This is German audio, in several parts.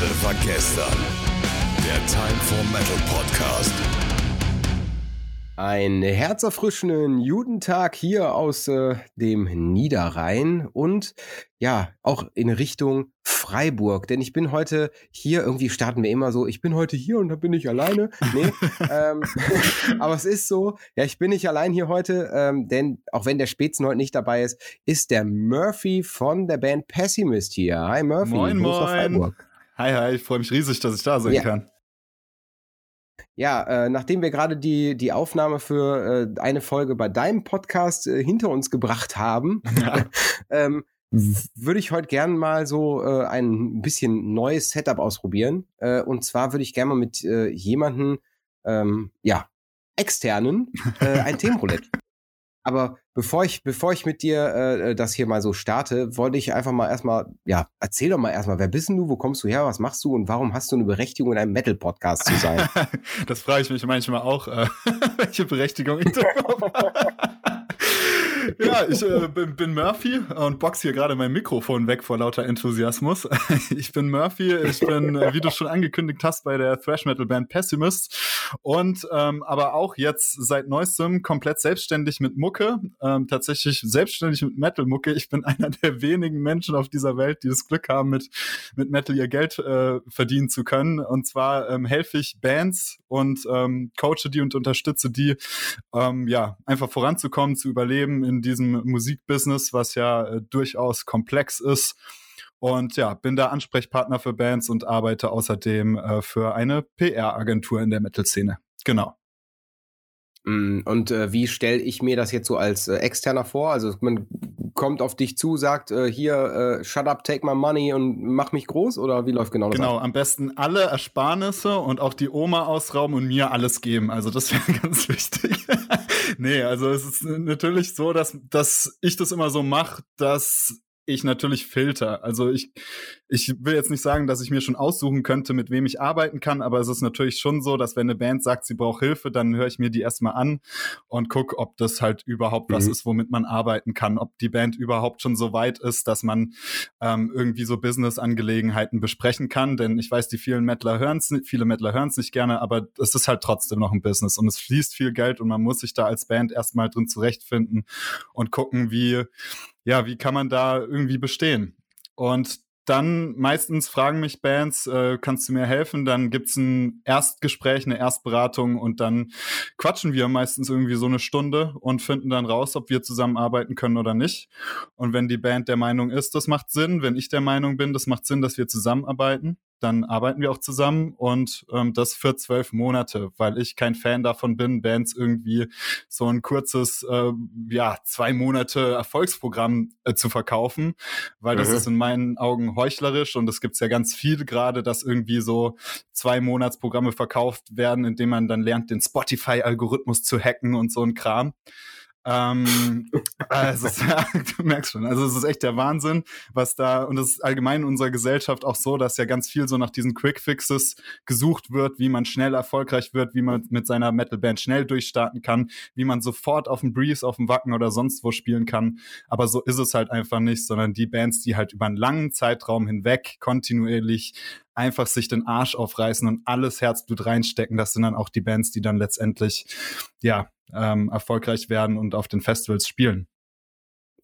Heute war gestern. Der Time for Metal Podcast. Ein herzerfrischenden Judentag hier aus äh, dem Niederrhein und ja, auch in Richtung Freiburg. Denn ich bin heute hier, irgendwie starten wir immer so, ich bin heute hier und da bin ich alleine. Nee, ähm, aber es ist so, ja, ich bin nicht allein hier heute, ähm, denn auch wenn der Spätzen heute nicht dabei ist, ist der Murphy von der Band Pessimist hier. Hi Murphy, moin, moin. Freiburg. Hi, hi, ich freue mich riesig, dass ich da sein Ja. kann. Ja, äh, nachdem wir gerade die, die Aufnahme für äh, eine Folge bei deinem Podcast äh, hinter uns gebracht haben, ähm, w- würde ich heute gern mal so äh, ein bisschen neues Setup ausprobieren. Äh, und zwar würde ich gerne mal mit äh, jemanden, ähm, ja, externen, äh, ein Themenroulette. Aber bevor ich, bevor ich mit dir äh, das hier mal so starte, wollte ich einfach mal erstmal, ja, erzähl doch mal erstmal, wer bist du, wo kommst du her, was machst du und warum hast du eine Berechtigung, in einem Metal-Podcast zu sein? das frage ich mich manchmal auch, äh, welche Berechtigung ich da. Ja, ich äh, bin, bin Murphy und box hier gerade mein Mikrofon weg vor lauter Enthusiasmus. Ich bin Murphy, ich bin, äh, wie du schon angekündigt hast, bei der Thrash Metal Band Pessimist und ähm, aber auch jetzt seit neuestem komplett selbstständig mit Mucke, ähm, tatsächlich selbstständig mit Metal Mucke. Ich bin einer der wenigen Menschen auf dieser Welt, die das Glück haben, mit mit Metal ihr Geld äh, verdienen zu können. Und zwar ähm, helfe ich Bands und ähm, coache die und unterstütze die, ähm, ja, einfach voranzukommen, zu überleben in diesem Musikbusiness, was ja äh, durchaus komplex ist. Und ja, bin da Ansprechpartner für Bands und arbeite außerdem äh, für eine PR-Agentur in der Metal-Szene. Genau. Mm, Und äh, wie stelle ich mir das jetzt so als äh, Externer vor? Also man kommt auf dich zu, sagt äh, hier, äh, shut up, take my money und mach mich groß oder wie läuft genau das? Genau, ab? am besten alle Ersparnisse und auch die Oma ausrauben und mir alles geben. Also das wäre ganz wichtig. nee, also es ist natürlich so, dass, dass ich das immer so mache, dass ich natürlich filter. Also ich, ich will jetzt nicht sagen, dass ich mir schon aussuchen könnte, mit wem ich arbeiten kann, aber es ist natürlich schon so, dass wenn eine Band sagt, sie braucht Hilfe, dann höre ich mir die erstmal an und guck, ob das halt überhaupt was Mhm. ist, womit man arbeiten kann, ob die Band überhaupt schon so weit ist, dass man ähm, irgendwie so Business-Angelegenheiten besprechen kann. Denn ich weiß, die vielen Mettler hören es, viele Mettler hören es nicht gerne, aber es ist halt trotzdem noch ein Business und es fließt viel Geld und man muss sich da als Band erstmal drin zurechtfinden und gucken, wie, ja, wie kann man da irgendwie bestehen. Und dann meistens fragen mich Bands, äh, kannst du mir helfen? Dann gibt's ein Erstgespräch, eine Erstberatung und dann quatschen wir meistens irgendwie so eine Stunde und finden dann raus, ob wir zusammenarbeiten können oder nicht. Und wenn die Band der Meinung ist, das macht Sinn, wenn ich der Meinung bin, das macht Sinn, dass wir zusammenarbeiten, dann arbeiten wir auch zusammen und ähm, das für zwölf Monate, weil ich kein Fan davon bin, Bands irgendwie so ein kurzes, äh, ja, zwei Monate Erfolgsprogramm äh, zu verkaufen, weil das Mhm. ist in meinen Augen heuchlerisch und es gibt ja ganz viel gerade, dass irgendwie so zwei Monatsprogramme verkauft werden, indem man dann lernt, den Spotify-Algorithmus zu hacken und so ein Kram. Ähm, also, es- du merkst schon, also es ist echt der Wahnsinn, was da, und es ist allgemein in unserer Gesellschaft auch so, dass ja ganz viel so nach diesen Quick Fixes gesucht wird, wie man schnell erfolgreich wird, wie man mit seiner Metalband schnell durchstarten kann, wie man sofort auf dem Breeze, auf dem Wacken oder sonst wo spielen kann. Aber so ist es halt einfach nicht, sondern die Bands, die halt über einen langen Zeitraum hinweg kontinuierlich einfach sich den Arsch aufreißen und alles Herzblut reinstecken, das sind dann auch die Bands, die dann letztendlich, ja, ähm, erfolgreich werden und auf den Festivals spielen.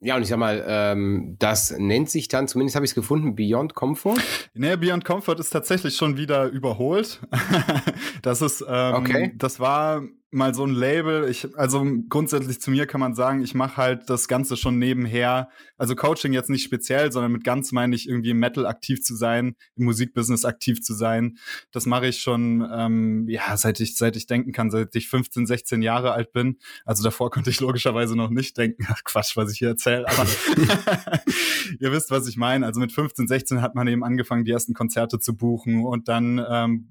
Ja, und ich sag mal, ähm, das nennt sich dann, zumindest habe ich es gefunden, Beyond Comfort. Nee, Beyond Comfort ist tatsächlich schon wieder überholt. das ist, ähm, Okay. das war mal so ein Label. Ich, also grundsätzlich zu mir kann man sagen, ich mache halt das Ganze schon nebenher. Also Coaching jetzt nicht speziell, sondern mit ganz meine ich irgendwie im Metal aktiv zu sein, im Musikbusiness aktiv zu sein. Das mache ich schon, ähm, ja, seit ich, seit ich denken kann, seit ich 15, 16 Jahre alt bin. Also davor konnte ich logischerweise noch nicht denken. Ach Quatsch, was ich hier erzähle. Aber ihr wisst, was ich meine. Also mit 15, 16 hat man eben angefangen, die ersten Konzerte zu buchen. Und dann ähm,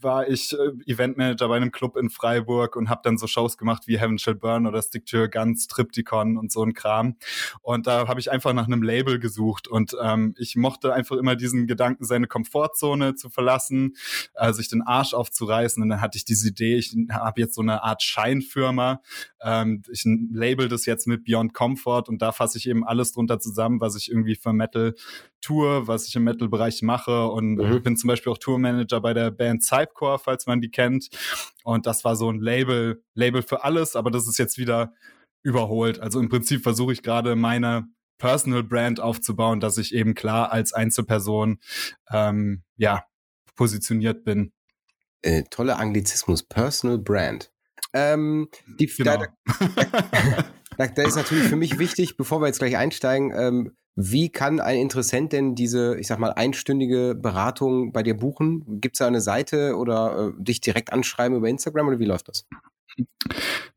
war ich äh, Eventmanager bei einem Club in Freiburg und habe dann so Shows gemacht wie Heaven Shall Burn oder Stick to Your Guns, Triptychon und so ein Kram. Und da habe ich einfach nach einem Label gesucht. Und ähm, ich mochte einfach immer diesen Gedanken, seine Komfortzone zu verlassen, äh, sich den Arsch aufzureißen. Und dann hatte ich diese Idee, ich habe jetzt so eine Art Scheinfirma. Ähm, ich label das jetzt mit Beyond Comfort und da fasse ich eben alles drunter zusammen, was ich irgendwie für Metal tue, was ich im Metal-Bereich mache und mhm. bin zum Beispiel auch Tourmanager bei der Band Cypcore, falls man die kennt. Und das war so ein Label, Label für alles, aber das ist jetzt wieder überholt. Also im Prinzip versuche ich gerade meine Personal Brand aufzubauen, dass ich eben klar als Einzelperson ähm, ja positioniert bin. Äh, toller Anglizismus, Personal Brand. Ähm, die, genau. da, da, da, ist natürlich für mich wichtig, bevor wir jetzt gleich einsteigen, ähm, wie kann ein Interessent denn diese, ich sag mal, einstündige Beratung bei dir buchen? Gibt es da eine Seite oder äh, dich direkt anschreiben über Instagram oder wie läuft das?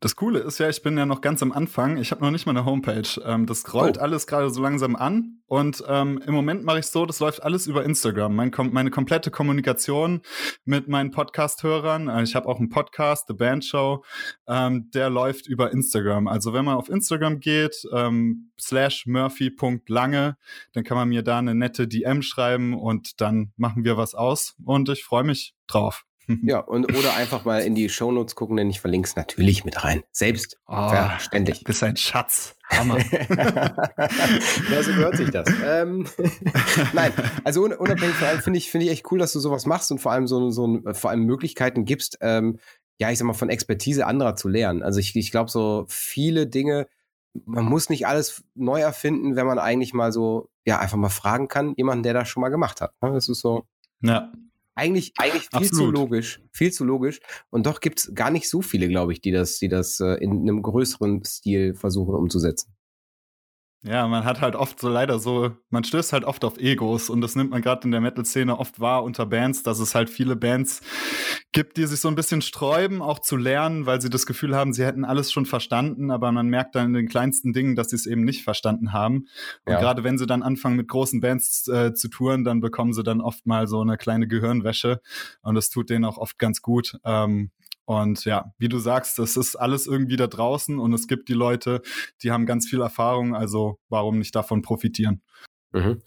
Das Coole ist ja, ich bin ja noch ganz am Anfang. Ich habe noch nicht mal eine Homepage. Ähm, das rollt oh. alles gerade so langsam an. Und ähm, im Moment mache ich so, das läuft alles über Instagram. Mein, meine komplette Kommunikation mit meinen Podcast-Hörern. Äh, ich habe auch einen Podcast, The Band Show. Ähm, der läuft über Instagram. Also wenn man auf Instagram geht, ähm, slash murphy.lange, dann kann man mir da eine nette DM schreiben und dann machen wir was aus. Und ich freue mich drauf. Ja, und oder einfach mal in die Shownotes gucken, denn ich verlinke es natürlich mit rein. Selbst. Oh, verständlich. Das ist ein Schatz. Hammer. ja, so gehört sich das. Ähm, Nein, also unabhängig von allem finde ich, finde ich echt cool, dass du sowas machst und vor allem so, so vor allem Möglichkeiten gibst, ähm, ja, ich sag mal, von Expertise anderer zu lernen. Also ich, ich glaube, so viele Dinge, man muss nicht alles neu erfinden, wenn man eigentlich mal so, ja, einfach mal fragen kann, jemanden, der das schon mal gemacht hat. Ne? Das ist so. Ja. Eigentlich, eigentlich viel Absolut. zu logisch, viel zu logisch. Und doch gibt es gar nicht so viele, glaube ich, die das, die das äh, in einem größeren Stil versuchen umzusetzen. Ja, man hat halt oft so leider so, man stößt halt oft auf Egos und das nimmt man gerade in der Metal-Szene oft wahr unter Bands, dass es halt viele Bands gibt, die sich so ein bisschen sträuben, auch zu lernen, weil sie das Gefühl haben, sie hätten alles schon verstanden, aber man merkt dann in den kleinsten Dingen, dass sie es eben nicht verstanden haben. Und ja. gerade wenn sie dann anfangen mit großen Bands äh, zu touren, dann bekommen sie dann oft mal so eine kleine Gehirnwäsche und das tut denen auch oft ganz gut. Ähm, und ja, wie du sagst, das ist alles irgendwie da draußen und es gibt die Leute, die haben ganz viel Erfahrung, also warum nicht davon profitieren? Mhm.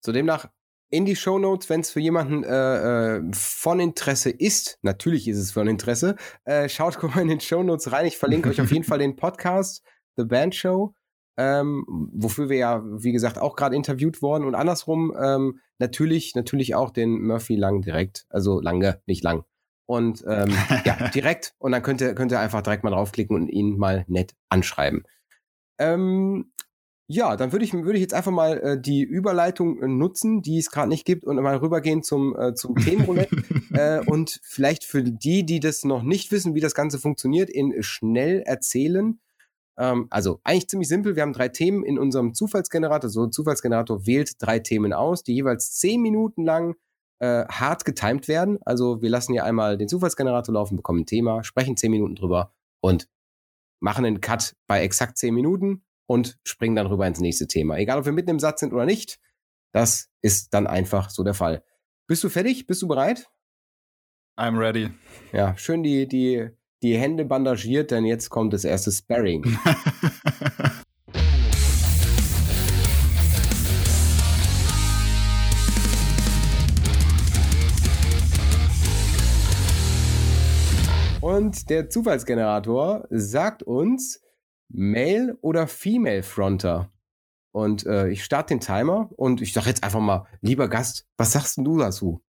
So demnach in die Show Notes, wenn es für jemanden äh, äh, von Interesse ist. Natürlich ist es von Interesse. Äh, schaut mal in den Show Notes rein. Ich verlinke euch auf jeden Fall den Podcast The Band Show, ähm, wofür wir ja, wie gesagt, auch gerade interviewt worden und andersrum ähm, natürlich, natürlich auch den Murphy Lang direkt, also Lange, nicht Lang. Und ähm, ja, direkt. Und dann könnt ihr, könnt ihr einfach direkt mal draufklicken und ihn mal nett anschreiben. Ähm, ja, dann würde ich, würde ich jetzt einfach mal äh, die Überleitung äh, nutzen, die es gerade nicht gibt, und mal rübergehen zum, äh, zum Themenroulette. äh, und vielleicht für die, die das noch nicht wissen, wie das Ganze funktioniert, in schnell erzählen. Ähm, also eigentlich ziemlich simpel. Wir haben drei Themen in unserem Zufallsgenerator. So ein Zufallsgenerator wählt drei Themen aus, die jeweils zehn Minuten lang äh, hart getimed werden. Also wir lassen hier einmal den Zufallsgenerator laufen, bekommen ein Thema, sprechen zehn Minuten drüber und machen einen Cut bei exakt zehn Minuten und springen dann rüber ins nächste Thema. Egal, ob wir mitten im Satz sind oder nicht, das ist dann einfach so der Fall. Bist du fertig? Bist du bereit? I'm ready. Ja, schön die, die, die Hände bandagiert, denn jetzt kommt das erste Sparring. Und der Zufallsgenerator sagt uns Male oder Female Fronter. Und äh, ich starte den Timer und ich sage jetzt einfach mal, lieber Gast, was sagst du dazu?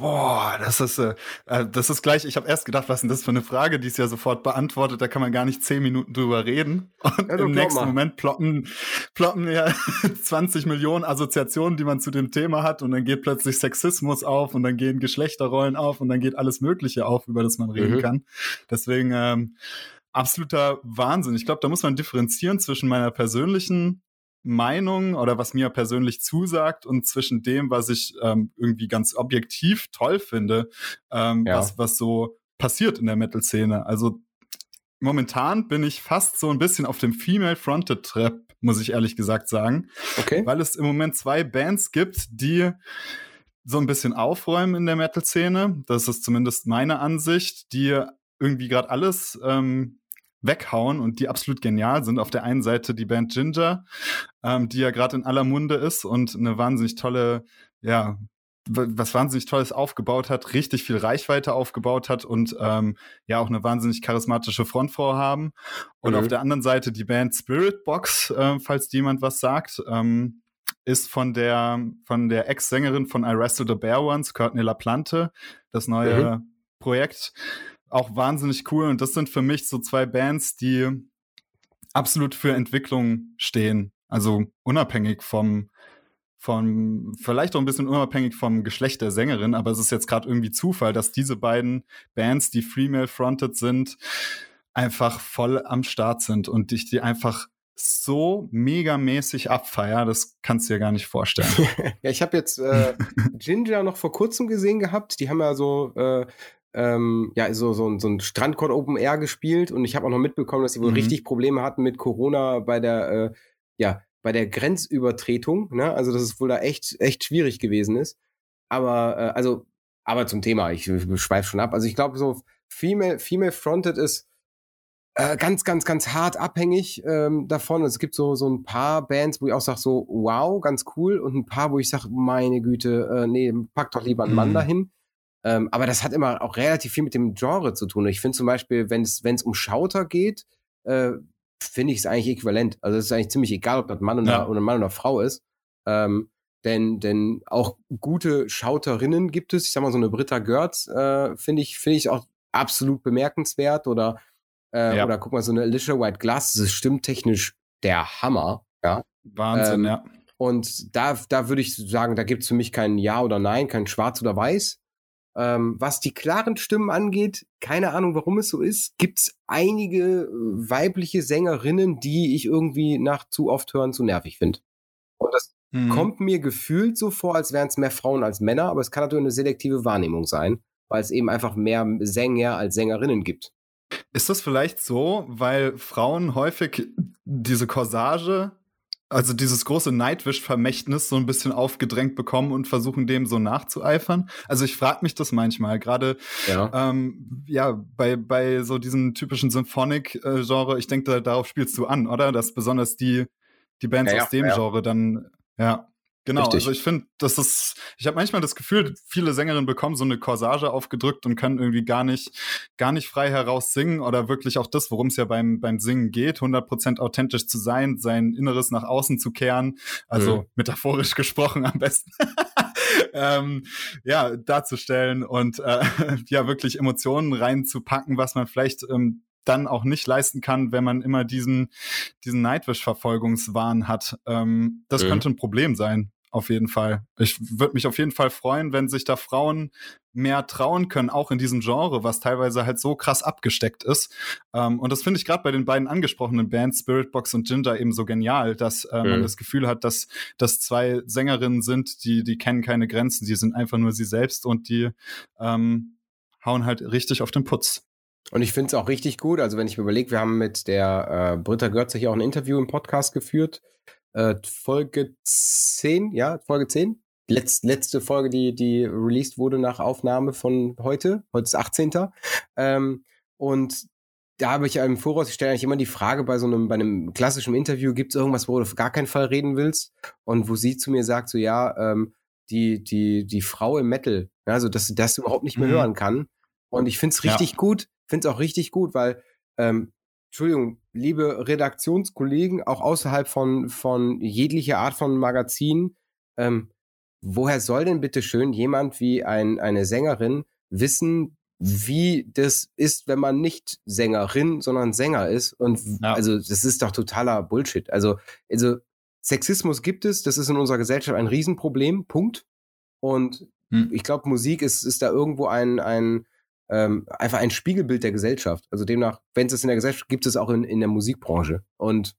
Boah, das ist, äh, äh, das ist gleich, ich habe erst gedacht, was ist denn das für eine Frage, die ist ja sofort beantwortet, da kann man gar nicht zehn Minuten drüber reden. Und ja, im nächsten mal. Moment ploppen, ploppen ja 20 Millionen Assoziationen, die man zu dem Thema hat und dann geht plötzlich Sexismus auf und dann gehen Geschlechterrollen auf und dann geht alles Mögliche auf, über das man reden mhm. kann. Deswegen ähm, absoluter Wahnsinn. Ich glaube, da muss man differenzieren zwischen meiner persönlichen Meinung oder was mir persönlich zusagt und zwischen dem, was ich ähm, irgendwie ganz objektiv toll finde, ähm, ja. was, was so passiert in der Metal-Szene. Also momentan bin ich fast so ein bisschen auf dem Female-Fronted Trap, muss ich ehrlich gesagt sagen. Okay. Weil es im Moment zwei Bands gibt, die so ein bisschen aufräumen in der Metal-Szene. Das ist zumindest meine Ansicht, die irgendwie gerade alles ähm, weghauen und die absolut genial sind. Auf der einen Seite die Band Ginger, ähm, die ja gerade in aller Munde ist und eine wahnsinnig tolle, ja, was wahnsinnig Tolles aufgebaut hat, richtig viel Reichweite aufgebaut hat und ähm, ja auch eine wahnsinnig charismatische Frontfrau haben. Und mhm. auf der anderen Seite die Band Spirit Box, äh, falls jemand was sagt. Ähm, ist von der, von der Ex-Sängerin von I Wrestle the Bear Once, Courtney LaPlante, das neue mhm. Projekt. Auch wahnsinnig cool. Und das sind für mich so zwei Bands, die absolut für Entwicklung stehen. Also unabhängig vom, vom, vielleicht auch ein bisschen unabhängig vom Geschlecht der Sängerin, aber es ist jetzt gerade irgendwie Zufall, dass diese beiden Bands, die female-fronted sind, einfach voll am Start sind und ich die einfach so megamäßig abfeier, das kannst du dir gar nicht vorstellen. ja, ich habe jetzt äh, Ginger noch vor kurzem gesehen gehabt. Die haben ja so äh, ähm, ja, so, so, so ein Strandkorn Open Air gespielt und ich habe auch noch mitbekommen, dass sie wohl mhm. richtig Probleme hatten mit Corona bei der, äh, ja, bei der Grenzübertretung, ne? Also, dass es wohl da echt, echt schwierig gewesen ist. Aber, äh, also, aber zum Thema, ich, ich schweife schon ab. Also, ich glaube, so Female, Female Fronted ist äh, ganz, ganz, ganz hart abhängig ähm, davon. Es gibt so, so ein paar Bands, wo ich auch sage, so, wow, ganz cool. Und ein paar, wo ich sage, meine Güte, äh, nee, pack doch lieber einen Mann mhm. dahin. Ähm, aber das hat immer auch relativ viel mit dem Genre zu tun. Ich finde zum Beispiel, wenn es um Schauter geht, äh, finde ich es eigentlich äquivalent. Also es ist eigentlich ziemlich egal, ob das Mann oder, ja. oder Mann oder Frau ist. Ähm, denn, denn auch gute Schauterinnen gibt es. Ich sag mal, so eine Britta Görz äh, finde ich, finde ich auch absolut bemerkenswert. Oder, äh, ja. oder guck mal, so eine Alicia White Glass, das ist stimmtechnisch der Hammer. Ja. Wahnsinn, ähm, ja. Und da, da würde ich sagen, da gibt es für mich kein Ja oder Nein, kein Schwarz oder Weiß. Ähm, was die klaren Stimmen angeht, keine Ahnung, warum es so ist, gibt es einige äh, weibliche Sängerinnen, die ich irgendwie nach zu oft hören zu nervig finde. Und das mhm. kommt mir gefühlt so vor, als wären es mehr Frauen als Männer, aber es kann natürlich eine selektive Wahrnehmung sein, weil es eben einfach mehr Sänger als Sängerinnen gibt. Ist das vielleicht so, weil Frauen häufig diese Corsage also dieses große Nightwish-Vermächtnis so ein bisschen aufgedrängt bekommen und versuchen dem so nachzueifern. Also ich frage mich das manchmal, gerade ja. Ähm, ja bei bei so diesem typischen Symphonic-Genre. Ich denke, darauf spielst du an, oder? Dass besonders die die Bands ja, aus dem ja. Genre dann ja Genau, Richtig. also ich finde, das ist, ich habe manchmal das Gefühl, viele Sängerinnen bekommen so eine Corsage aufgedrückt und können irgendwie gar nicht, gar nicht frei heraus singen oder wirklich auch das, worum es ja beim, beim Singen geht, 100% authentisch zu sein, sein Inneres nach außen zu kehren, also mhm. metaphorisch gesprochen am besten. ähm, ja, darzustellen und äh, ja, wirklich Emotionen reinzupacken, was man vielleicht ähm, dann auch nicht leisten kann, wenn man immer diesen, diesen Nightwish-Verfolgungswahn hat. Ähm, das mhm. könnte ein Problem sein, auf jeden Fall. Ich würde mich auf jeden Fall freuen, wenn sich da Frauen mehr trauen können, auch in diesem Genre, was teilweise halt so krass abgesteckt ist. Ähm, und das finde ich gerade bei den beiden angesprochenen Bands, Spiritbox und Ginger, eben so genial, dass äh, mhm. man das Gefühl hat, dass das zwei Sängerinnen sind, die, die kennen keine Grenzen, die sind einfach nur sie selbst und die ähm, hauen halt richtig auf den Putz. Und ich finde es auch richtig gut. Also, wenn ich mir überlege, wir haben mit der äh, Britta Görze hier auch ein Interview im Podcast geführt. Äh, Folge 10, ja, Folge 10. Letz, letzte Folge, die, die released wurde nach Aufnahme von heute. Heute ist 18. Ähm, und da habe ich im Voraus, ich stelle eigentlich immer die Frage bei so einem, bei einem klassischen Interview, gibt es irgendwas, wo du auf gar keinen Fall reden willst? Und wo sie zu mir sagt, so ja, ähm, die, die, die Frau im Metal, also dass sie das überhaupt nicht mehr mhm. hören kann. Und ich finde es richtig ja. gut, finde es auch richtig gut, weil, ähm, Entschuldigung, liebe Redaktionskollegen, auch außerhalb von, von jeglicher Art von Magazin, ähm, woher soll denn bitte schön jemand wie ein, eine Sängerin wissen, wie das ist, wenn man nicht Sängerin, sondern Sänger ist? Und ja. also, das ist doch totaler Bullshit. Also, also, Sexismus gibt es, das ist in unserer Gesellschaft ein Riesenproblem, Punkt. Und hm. ich glaube, Musik ist, ist da irgendwo ein, ein, ähm, einfach ein Spiegelbild der Gesellschaft. Also demnach, wenn es es in der Gesellschaft gibt, es auch in, in der Musikbranche. Und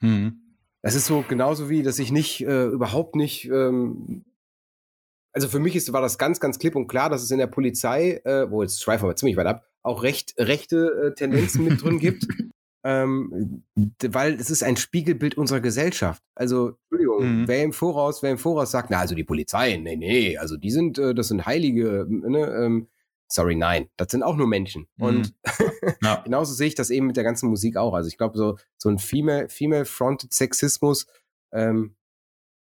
mhm. das ist so genauso wie, dass ich nicht, äh, überhaupt nicht, ähm, also für mich ist, war das ganz, ganz klipp und klar, dass es in der Polizei, äh, wo jetzt schweifen wir ziemlich weit ab, auch recht, rechte äh, Tendenzen mit drin gibt. Ähm, weil es ist ein Spiegelbild unserer Gesellschaft. Also, Entschuldigung, mhm. wer im Voraus, wer im Voraus sagt, na, also die Polizei, nee, nee, also die sind, äh, das sind Heilige, ne, ähm, sorry, nein, das sind auch nur Menschen. Mhm. Und ja. genauso sehe ich das eben mit der ganzen Musik auch. Also ich glaube, so, so ein Female, Female-Fronted Sexismus ähm,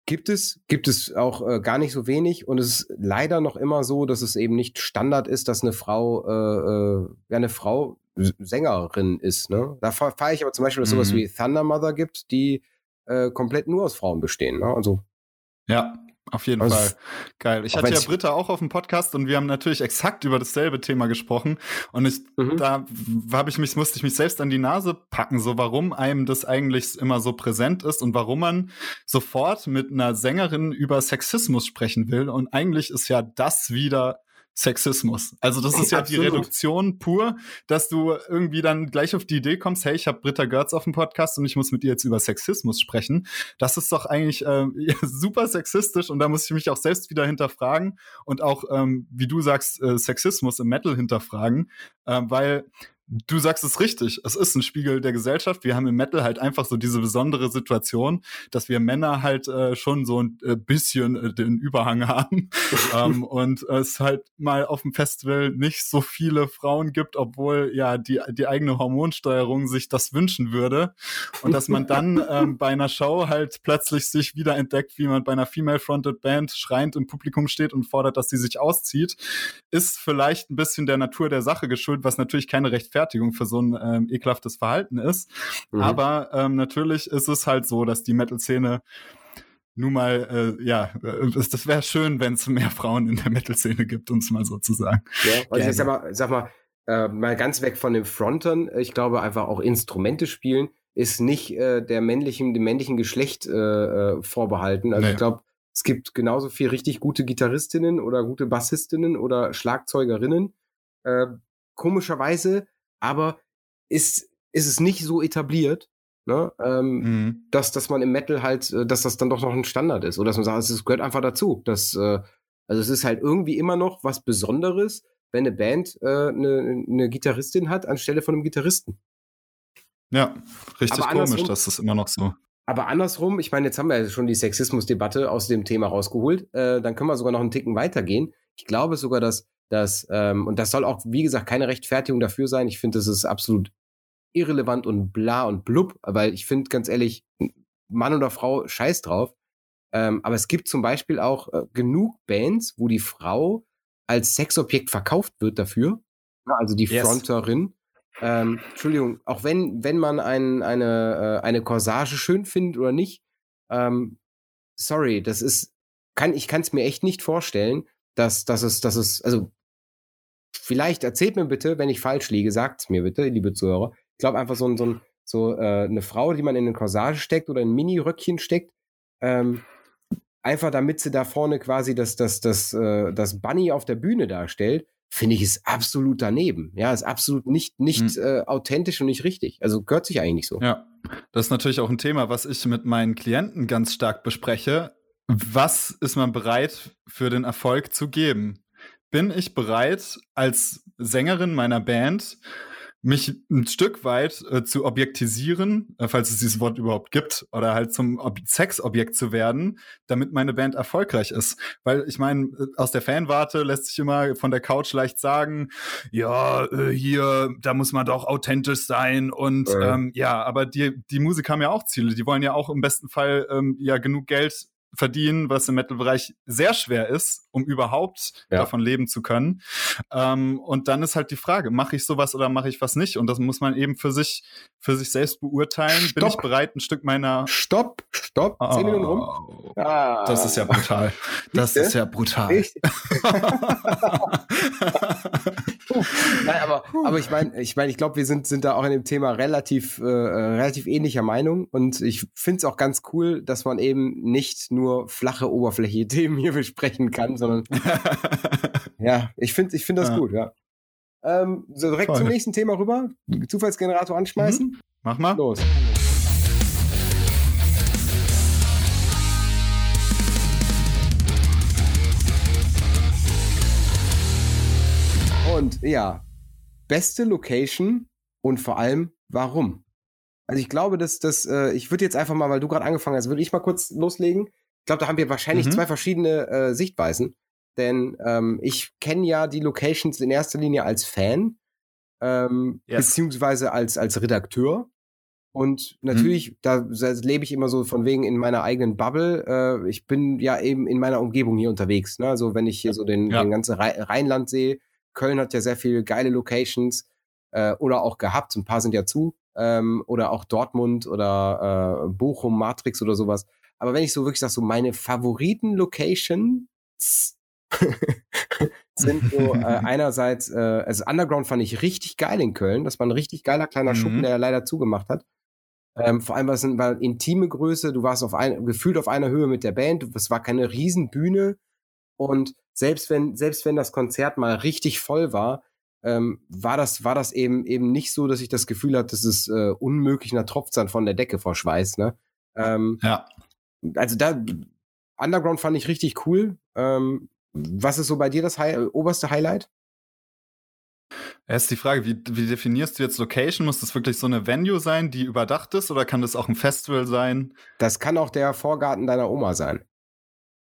gibt es, gibt es auch äh, gar nicht so wenig. Und es ist leider noch immer so, dass es eben nicht Standard ist, dass eine Frau, äh, äh, ja, eine Frau Sängerin ist. Ne? Da fahre ich aber zum Beispiel, dass mhm. sowas wie Thunder Mother gibt, die äh, komplett nur aus Frauen bestehen. Ne? Also Ja, auf jeden also, Fall. Geil. Ich hatte ja Britta auch auf dem Podcast und wir haben natürlich exakt über dasselbe Thema gesprochen. Und ich, mhm. da habe ich mich, musste ich mich selbst an die Nase packen, so warum einem das eigentlich immer so präsent ist und warum man sofort mit einer Sängerin über Sexismus sprechen will. Und eigentlich ist ja das wieder Sexismus. Also das ist ja Absolut. die Reduktion pur, dass du irgendwie dann gleich auf die Idee kommst, hey, ich habe Britta Görz auf dem Podcast und ich muss mit ihr jetzt über Sexismus sprechen. Das ist doch eigentlich äh, super sexistisch und da muss ich mich auch selbst wieder hinterfragen und auch, ähm, wie du sagst, äh, Sexismus im Metal hinterfragen, äh, weil Du sagst es richtig. Es ist ein Spiegel der Gesellschaft. Wir haben im Metal halt einfach so diese besondere Situation, dass wir Männer halt äh, schon so ein äh, bisschen äh, den Überhang haben ähm, und es halt mal auf dem Festival nicht so viele Frauen gibt, obwohl ja die die eigene Hormonsteuerung sich das wünschen würde und dass man dann ähm, bei einer Show halt plötzlich sich wieder entdeckt, wie man bei einer female-fronted Band schreiend im Publikum steht und fordert, dass sie sich auszieht, ist vielleicht ein bisschen der Natur der Sache geschuldet, was natürlich keine Rechtfertigung Rechtfertigung für so ein ähm, ekelhaftes Verhalten ist. Mhm. Aber ähm, natürlich ist es halt so, dass die Metal-Szene nun mal, äh, ja, äh, das wäre schön, wenn es mehr Frauen in der Metal-Szene gibt, um es mal so zu sagen. Ja, ich sag mal, sag mal, äh, mal ganz weg von den Frontern, ich glaube einfach auch Instrumente spielen ist nicht äh, der männlichen, dem männlichen Geschlecht äh, äh vorbehalten. Also nee. ich glaube, es gibt genauso viel richtig gute Gitarristinnen oder gute Bassistinnen oder Schlagzeugerinnen. Komischerweise aber ist, ist es nicht so etabliert, ne, ähm, mhm. dass, dass man im Metal halt, äh, dass das dann doch noch ein Standard ist. Oder dass man sagt, es gehört einfach dazu. Dass, äh, also es ist halt irgendwie immer noch was Besonderes, wenn eine Band äh, eine, eine Gitarristin hat anstelle von einem Gitarristen. Ja, richtig komisch, dass das immer noch so. Aber andersrum, ich meine, jetzt haben wir ja schon die Sexismusdebatte aus dem Thema rausgeholt, äh, dann können wir sogar noch einen Ticken weitergehen. Ich glaube sogar, dass dass, ähm, und das soll auch, wie gesagt, keine Rechtfertigung dafür sein. Ich finde, das ist absolut irrelevant und bla und blub, weil ich finde, ganz ehrlich, Mann oder Frau, scheiß drauf. Ähm, aber es gibt zum Beispiel auch äh, genug Bands, wo die Frau als Sexobjekt verkauft wird dafür. Also die yes. Fronterin. Ähm, Entschuldigung, auch wenn, wenn man ein, eine, äh, eine Corsage schön findet oder nicht, ähm, sorry, das ist, kann, ich kann es mir echt nicht vorstellen, dass, dass es, dass es, also vielleicht erzählt mir bitte, wenn ich falsch liege, sagt mir bitte, liebe Zuhörer. Ich glaube einfach so, ein, so, ein, so äh, eine Frau, die man in eine Corsage steckt oder in ein Mini-Röckchen steckt, ähm, einfach damit sie da vorne quasi das, das, das, äh, das Bunny auf der Bühne darstellt, finde ich ist absolut daneben. Ja, ist absolut nicht, nicht hm. äh, authentisch und nicht richtig. Also gehört sich eigentlich nicht so. Ja, das ist natürlich auch ein Thema, was ich mit meinen Klienten ganz stark bespreche. Was ist man bereit für den Erfolg zu geben? Bin ich bereit, als Sängerin meiner Band mich ein Stück weit äh, zu objektisieren, äh, falls es dieses Wort überhaupt gibt, oder halt zum Ob Sexobjekt zu werden, damit meine Band erfolgreich ist. Weil ich meine, äh, aus der Fanwarte lässt sich immer von der Couch leicht sagen, ja, äh, hier, da muss man doch authentisch sein und ja, ähm, ja aber die, die Musiker haben ja auch Ziele, die wollen ja auch im besten Fall ähm, ja genug Geld verdienen, was im Metal-Bereich sehr schwer ist, um überhaupt ja. davon leben zu können. Ähm, und dann ist halt die Frage, mache ich sowas oder mache ich was nicht? Und das muss man eben für sich, für sich selbst beurteilen. Stopp. Bin ich bereit, ein Stück meiner... Stopp, stopp, oh, zehn Minuten rum. Ah. Das ist ja brutal. Das ist ja brutal. Nein, aber, aber ich meine, ich meine, ich glaube, wir sind, sind da auch in dem Thema relativ, äh, relativ ähnlicher Meinung. Und ich finde es auch ganz cool, dass man eben nicht nur flache, oberflächliche Themen hier besprechen kann, sondern ja, ich finde ich finde das ja. gut, ja. Ähm, so direkt Voll. zum nächsten Thema rüber. Zufallsgenerator anschmeißen. Mhm. Mach mal. Los. Und ja, beste Location und vor allem warum? Also ich glaube, dass das, äh, ich würde jetzt einfach mal, weil du gerade angefangen hast, würde ich mal kurz loslegen. Ich glaube, da haben wir wahrscheinlich mhm. zwei verschiedene äh, Sichtweisen. Denn ähm, ich kenne ja die Locations in erster Linie als Fan, ähm, yes. beziehungsweise als, als Redakteur. Und natürlich, mhm. da lebe ich immer so von wegen in meiner eigenen Bubble. Äh, ich bin ja eben in meiner Umgebung hier unterwegs. Ne? Also wenn ich hier so den, ja. den ganzen Rheinland sehe, Köln hat ja sehr viele geile Locations äh, oder auch gehabt. Ein paar sind ja zu. Ähm, oder auch Dortmund oder äh, Bochum, Matrix oder sowas. Aber wenn ich so wirklich sage, so meine Favoriten-Locations sind so äh, einerseits, äh, also Underground fand ich richtig geil in Köln. Das war ein richtig geiler kleiner mhm. Schuppen, der leider zugemacht hat. Ähm, vor allem war es eine intime Größe. Du warst auf ein, gefühlt auf einer Höhe mit der Band. Es war keine Riesenbühne. Und selbst wenn, selbst wenn das Konzert mal richtig voll war, ähm, war das, war das eben, eben nicht so, dass ich das Gefühl hatte, dass es äh, unmöglich, da tropft dann von der Decke vor Schweiß, ne? Ähm, ja. Also da, Underground fand ich richtig cool. Ähm, was ist so bei dir das Hi oberste Highlight? Erst die Frage, wie, wie definierst du jetzt Location? Muss das wirklich so eine Venue sein, die überdacht ist, oder kann das auch ein Festival sein? Das kann auch der Vorgarten deiner Oma sein.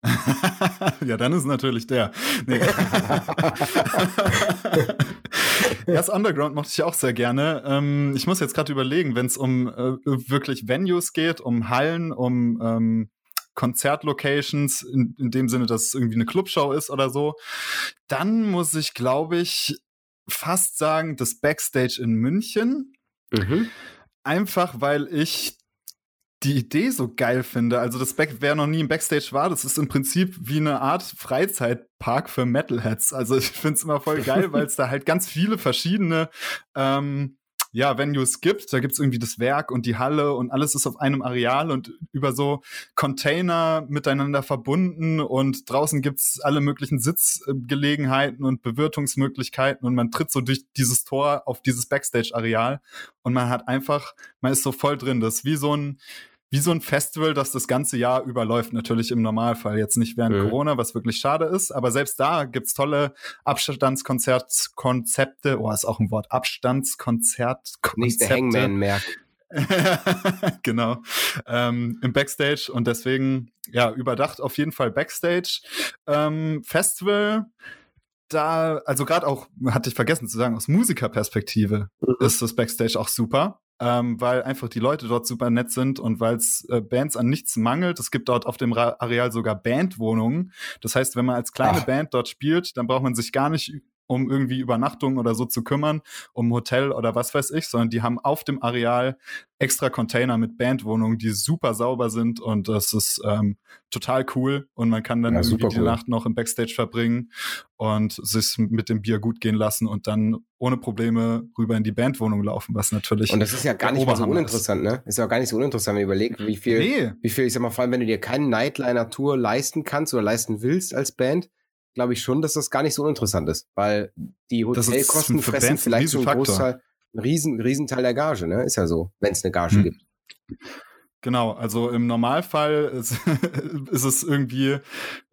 ja, dann ist natürlich der. Nee. Erst Underground mochte ich auch sehr gerne. Ähm, ich muss jetzt gerade überlegen, wenn es um äh, wirklich Venues geht, um Hallen, um ähm, Konzertlocations, in, in dem Sinne, dass es irgendwie eine Clubshow ist oder so, dann muss ich, glaube ich, fast sagen, das Backstage in München. Mhm. Einfach weil ich die Idee so geil finde. Also das Back, wer noch nie im Backstage war, das ist im Prinzip wie eine Art Freizeitpark für Metalheads. Also ich finde es immer voll geil, weil es da halt ganz viele verschiedene ähm, ja, Venues gibt. Da gibt's irgendwie das Werk und die Halle und alles ist auf einem Areal und über so Container miteinander verbunden und draußen gibt's alle möglichen Sitzgelegenheiten und Bewirtungsmöglichkeiten und man tritt so durch dieses Tor auf dieses Backstage-Areal und man hat einfach, man ist so voll drin. Das ist wie so ein, wie so ein Festival, das das ganze Jahr überläuft. Natürlich im Normalfall, jetzt nicht während mhm. Corona, was wirklich schade ist. Aber selbst da gibt's tolle Abstandskonzertkonzepte. Oh, ist auch ein Wort. Abstandskonzert. Nicht der Hangman merkt. genau. Ähm, Im Backstage und deswegen, ja, überdacht auf jeden Fall Backstage. Ähm, Festival da, also gerade auch, hatte ich vergessen zu sagen, aus Musikerperspektive mhm. ist das Backstage auch super ähm, weil einfach die Leute dort super nett sind und weil es äh, Bands an nichts mangelt. Es gibt dort auf dem Areal sogar Bandwohnungen. Das heißt, wenn man als kleine Ach. Band dort spielt, dann braucht man sich gar nicht um irgendwie Übernachtung oder so zu kümmern, um Hotel oder was weiß ich, sondern die haben auf dem Areal extra Container mit Bandwohnungen, die super sauber sind und das ist ähm, total cool und man kann dann ja, irgendwie die cool. Nacht noch im Backstage verbringen und sich mit dem Bier gut gehen lassen und dann ohne Probleme rüber in die Bandwohnung laufen, was natürlich und das ist ja gar nicht mal so uninteressant, ist. ne? Ist ja auch gar nicht so uninteressant, wenn du überlegst, wie viel, nee. wie viel, ich sag mal, vor allem wenn du dir keinen Nightliner-Tour leisten kannst oder leisten willst als Band, glaube ich schon, dass das gar nicht so uninteressant ist, weil die Hotelkosten fressen vielleicht so einen Großteil, einen riesen, Riesenteil der Gage, ne? Ist ja so, wenn es eine Gage hm. gibt. Genau, also im Normalfall ist, ist es irgendwie,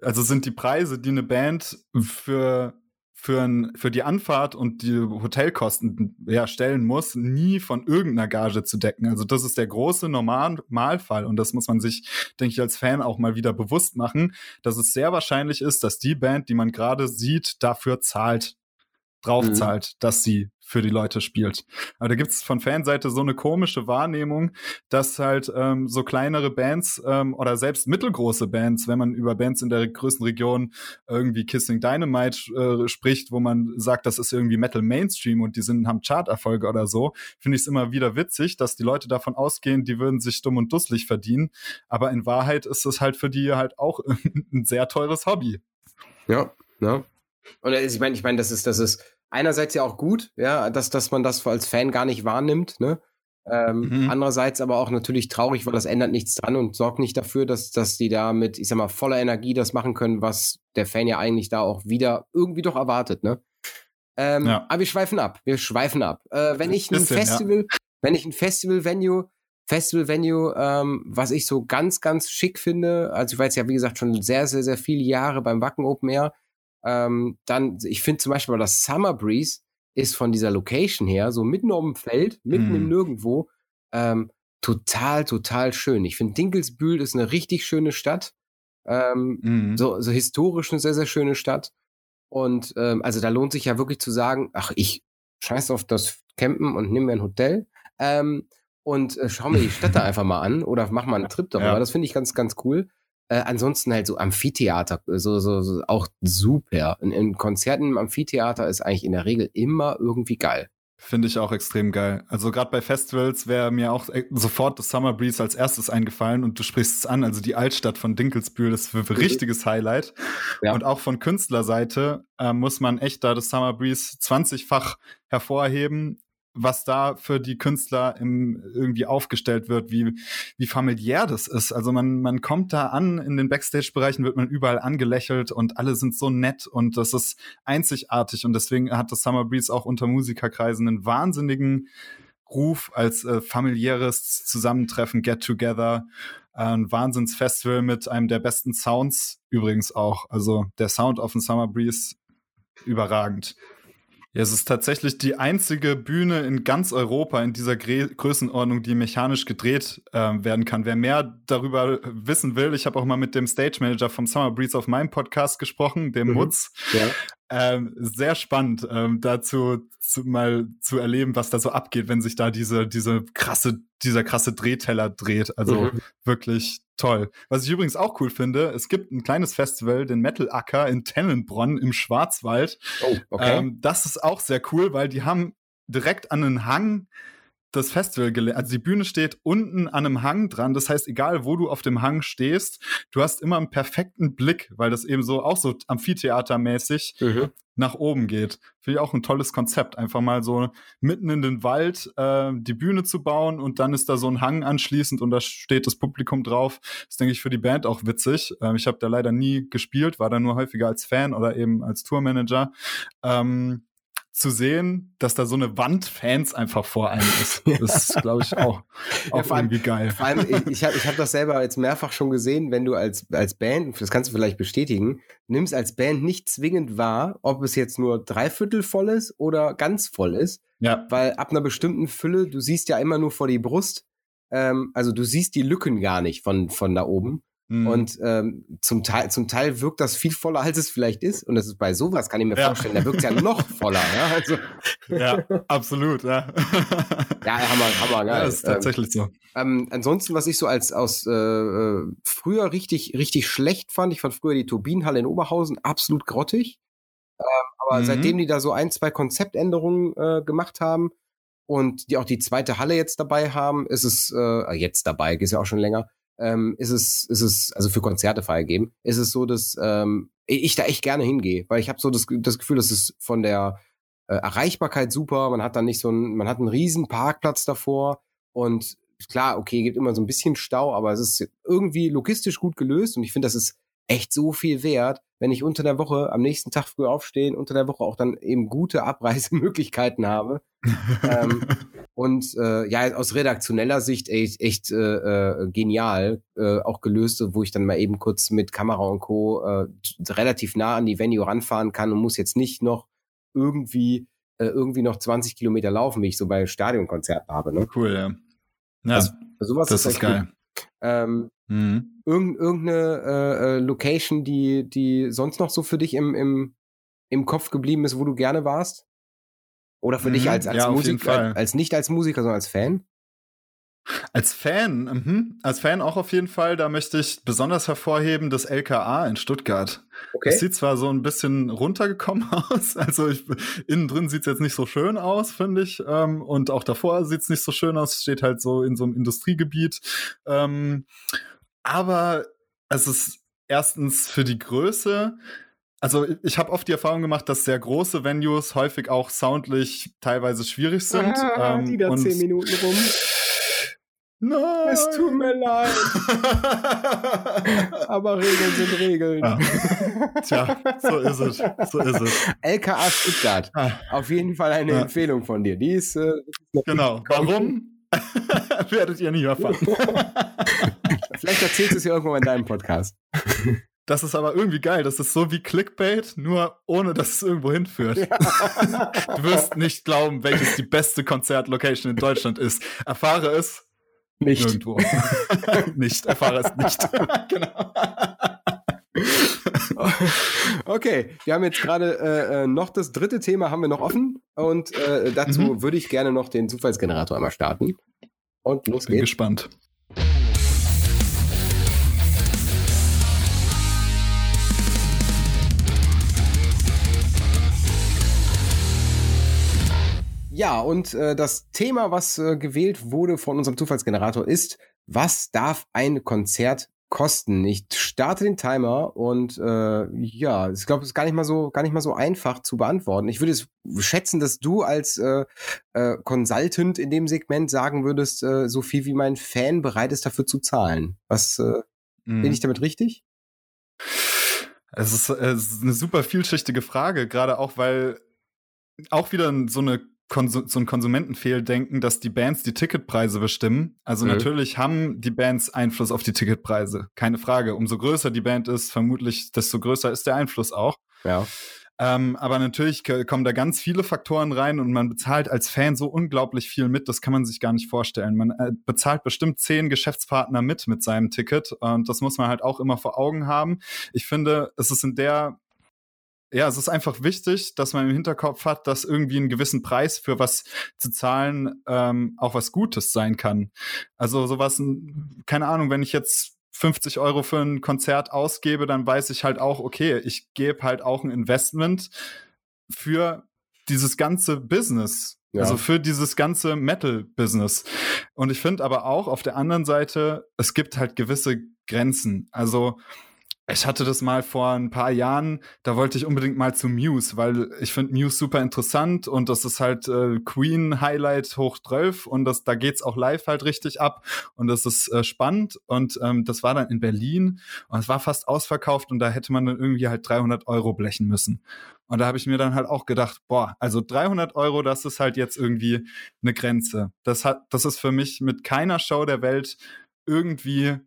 also sind die Preise, die eine Band für für, ein, für die Anfahrt und die Hotelkosten ja, stellen muss, nie von irgendeiner Gage zu decken. Also das ist der große Normalfall und das muss man sich, denke ich, als Fan auch mal wieder bewusst machen, dass es sehr wahrscheinlich ist, dass die Band, die man gerade sieht, dafür zahlt, draufzahlt, mhm. dass sie für die Leute spielt. Aber da gibt's von Fanseite so eine komische Wahrnehmung, dass halt ähm, so kleinere Bands ähm, oder selbst mittelgroße Bands, wenn man über Bands in der größten Region irgendwie Kissing Dynamite äh, spricht, wo man sagt, das ist irgendwie Metal Mainstream und die sind haben Charterfolge oder so, finde ich es immer wieder witzig, dass die Leute davon ausgehen, die würden sich dumm und dusselig verdienen. Aber in Wahrheit ist es halt für die halt auch ein sehr teures Hobby. Ja, ja. Und ich meine, ich meine, das ist, das ist einerseits ja auch gut, ja, dass, dass man das als Fan gar nicht wahrnimmt, ne? Ähm, mhm. Andererseits aber auch natürlich traurig, weil das ändert nichts dran und sorgt nicht dafür, dass, dass die da mit, ich sag mal, voller Energie das machen können, was der Fan ja eigentlich da auch wieder irgendwie doch erwartet, ne? Ähm, ja. Aber wir schweifen ab. Wir schweifen ab. Äh, wenn ich ein bisschen, Festival, ja. wenn ich ein Festival-Venue, Festival-Venue, ähm, was ich so ganz, ganz schick finde, also ich war jetzt ja, wie gesagt, schon sehr, sehr, sehr viele Jahre beim Wacken Open Air, ähm, dann, ich finde zum Beispiel das Summer Breeze ist von dieser Location her, so mitten auf dem Feld, mitten mm. im mhm. Nirgendwo, ähm, total, total schön. Ich finde Dinkelsbühl ist eine richtig schöne Stadt. Ähm, mm. so, so historisch eine sehr, sehr schöne Stadt. Und ähm, also da lohnt sich ja wirklich zu sagen, ach, ich scheiß auf das Campen und nimm mir ein Hotel. Ähm, und äh, schau mir die Städte einfach mal an oder mach mal einen Trip darüber. Ja. Das finde ich ganz, ganz cool. Äh, ansonsten halt so Amphitheater, so, so, so auch super. In, in Konzerten im Amphitheater ist eigentlich in der Regel immer irgendwie geil. Finde ich auch extrem geil. Also gerade bei Festivals wäre mir auch e, sofort das Summer Breeze als erstes eingefallen und du sprichst es an. Also die Altstadt von Dinkelsbühl ist für, für mhm. richtiges Highlight. Ja. Und auch von Künstlerseite äh, muss man echt da das Summer Breeze 20-fach hervorheben was da für die Künstler im, irgendwie aufgestellt wird, wie, wie familiär das ist. Also man, man kommt da an, in den Backstage-Bereichen wird man überall angelächelt und alle sind so nett und das ist einzigartig und deswegen hat das Summer Breeze auch unter Musikerkreisen einen wahnsinnigen Ruf als äh, familiäres Zusammentreffen, Get-Together, äh, ein Wahnsinnsfestival mit einem der besten Sounds übrigens auch. Also der Sound auf dem Summer Breeze überragend. Ja, es ist tatsächlich die einzige Bühne in ganz Europa in dieser Gre Größenordnung, die mechanisch gedreht äh, werden kann. Wer mehr darüber wissen will, ich habe auch mal mit dem Stage Manager vom Summer Breeze auf meinem Podcast gesprochen, dem mhm. Mutz. Ja. Ähm, sehr spannend, ähm, dazu zu, mal zu erleben, was da so abgeht, wenn sich da diese, diese krasse, dieser krasse Drehteller dreht. Also mhm. wirklich toll. Was ich übrigens auch cool finde, es gibt ein kleines Festival, den Metal Acker in Tennenbronn im Schwarzwald. Oh, okay. Ähm, das ist auch sehr cool, weil die haben direkt an einen Hang das Festival, also die Bühne steht unten an einem Hang dran. Das heißt, egal wo du auf dem Hang stehst, du hast immer einen perfekten Blick, weil das eben so auch so Amphitheatermäßig mhm. nach oben geht. Finde ich auch ein tolles Konzept, einfach mal so mitten in den Wald äh, die Bühne zu bauen und dann ist da so ein Hang anschließend und da steht das Publikum drauf. Das denke ich für die Band auch witzig. Ähm, ich habe da leider nie gespielt, war da nur häufiger als Fan oder eben als Tourmanager. Ähm, zu sehen, dass da so eine Wand Fans einfach vor einem ist. Das ist, glaube ich, auch, auch ja, irgendwie geil. Vor allem, ich habe ich hab das selber jetzt mehrfach schon gesehen, wenn du als, als Band, das kannst du vielleicht bestätigen, nimmst als Band nicht zwingend wahr, ob es jetzt nur dreiviertel voll ist oder ganz voll ist. Ja. Weil ab einer bestimmten Fülle, du siehst ja immer nur vor die Brust, ähm, also du siehst die Lücken gar nicht von, von da oben. Mhm. Und ähm, zum, Teil, zum Teil wirkt das viel voller, als es vielleicht ist. Und das ist bei sowas, kann ich mir ja. vorstellen, da wirkt es ja noch voller. Ja, also. ja absolut. Ja, ja Hammer, Hammer, geil. Ja, das ist tatsächlich ähm, so. Ähm, ansonsten, was ich so als aus äh, äh, früher richtig, richtig schlecht fand, ich fand früher die Turbinenhalle in Oberhausen absolut grottig. Ähm, aber mhm. seitdem die da so ein, zwei Konzeptänderungen äh, gemacht haben und die auch die zweite Halle jetzt dabei haben, ist es äh, jetzt dabei, ist ja auch schon länger, ähm, ist es, ist es, also für Konzerte freigegeben, ist es so, dass ähm, ich da echt gerne hingehe, weil ich habe so das, das Gefühl, dass es von der äh, Erreichbarkeit super, man hat dann nicht so ein, man hat einen riesen Parkplatz davor und klar, okay, gibt immer so ein bisschen Stau, aber es ist irgendwie logistisch gut gelöst und ich finde, das ist echt so viel wert, wenn ich unter der Woche am nächsten Tag früh aufstehen, unter der Woche auch dann eben gute Abreisemöglichkeiten habe. ähm, und äh, ja, aus redaktioneller Sicht echt, echt äh, äh, genial äh, auch gelöst, wo ich dann mal eben kurz mit Kamera und Co. Äh, relativ nah an die Venue ranfahren kann und muss jetzt nicht noch irgendwie äh, irgendwie noch 20 Kilometer laufen, wie ich so bei Stadionkonzerten habe. Ne? Cool, ja. Ja, also, sowas das ist, ist geil. Ähm, mhm. irgend, irgendeine äh, äh, Location, die, die sonst noch so für dich im, im, im Kopf geblieben ist, wo du gerne warst? Oder für mhm. dich als, als ja, Musiker, als, als nicht als Musiker, sondern als Fan? Als Fan, mhm. als Fan auch auf jeden Fall. Da möchte ich besonders hervorheben das LKA in Stuttgart. Okay. Das sieht zwar so ein bisschen runtergekommen aus, also ich, innen drin sieht es jetzt nicht so schön aus, finde ich. Ähm, und auch davor sieht es nicht so schön aus. Steht halt so in so einem Industriegebiet. Ähm, aber es ist erstens für die Größe also ich habe oft die Erfahrung gemacht, dass sehr große Venues häufig auch soundlich teilweise schwierig sind. Ah, ähm, die da zehn Minuten rum. Nein. Es tut mir leid. Aber Regeln sind Regeln. Ja. Tja, so ist es. So ist es. LKA Stuttgart. Ah. Auf jeden Fall eine ja. Empfehlung von dir. Die ist. Äh, genau. Warum? Werdet ihr nie erfahren. Vielleicht erzählst du es ja irgendwann in deinem Podcast. Das ist aber irgendwie geil. Das ist so wie Clickbait, nur ohne dass es irgendwo hinführt. Ja. Du wirst nicht glauben, welches die beste Konzertlocation in Deutschland ist. Erfahre es nicht. Irgendwo. nicht, erfahre es nicht. genau. okay, wir haben jetzt gerade äh, äh, noch das dritte Thema haben wir noch offen und äh, dazu mhm. würde ich gerne noch den Zufallsgenerator einmal starten. Und los Bin geht's. gespannt. Ja, und äh, das Thema, was äh, gewählt wurde von unserem Zufallsgenerator, ist, was darf ein Konzert kosten? Ich starte den Timer und äh, ja, ich glaube, es ist gar nicht mal so, gar nicht mal so einfach zu beantworten. Ich würde es schätzen, dass du als äh, äh, Consultant in dem Segment sagen würdest, äh, so viel wie mein Fan bereit ist, dafür zu zahlen. Was äh, mhm. bin ich damit richtig? Es ist, es ist eine super vielschichtige Frage, gerade auch, weil auch wieder so eine Konsu so ein Konsumentenfehldenken, dass die Bands die Ticketpreise bestimmen. Also mhm. natürlich haben die Bands Einfluss auf die Ticketpreise, keine Frage. Umso größer die Band ist, vermutlich, desto größer ist der Einfluss auch. Ja. Ähm, aber natürlich kommen da ganz viele Faktoren rein und man bezahlt als Fan so unglaublich viel mit, das kann man sich gar nicht vorstellen. Man äh, bezahlt bestimmt zehn Geschäftspartner mit mit seinem Ticket und das muss man halt auch immer vor Augen haben. Ich finde, es ist in der ja, es ist einfach wichtig, dass man im Hinterkopf hat, dass irgendwie einen gewissen Preis für was zu zahlen ähm, auch was Gutes sein kann. Also sowas, keine Ahnung, wenn ich jetzt 50 Euro für ein Konzert ausgebe, dann weiß ich halt auch, okay, ich gebe halt auch ein Investment für dieses ganze Business. Ja. Also für dieses ganze Metal-Business. Und ich finde aber auch auf der anderen Seite, es gibt halt gewisse Grenzen. Also ich hatte das mal vor ein paar Jahren, da wollte ich unbedingt mal zu Muse, weil ich finde Muse super interessant und das ist halt äh, Queen Highlight hoch 12 und das, da geht's auch live halt richtig ab und das ist äh, spannend und ähm, das war dann in Berlin und es war fast ausverkauft und da hätte man dann irgendwie halt 300 Euro blechen müssen. Und da habe ich mir dann halt auch gedacht, boah, also 300 Euro, das ist halt jetzt irgendwie eine Grenze. Das hat, das ist für mich mit keiner Show der Welt irgendwie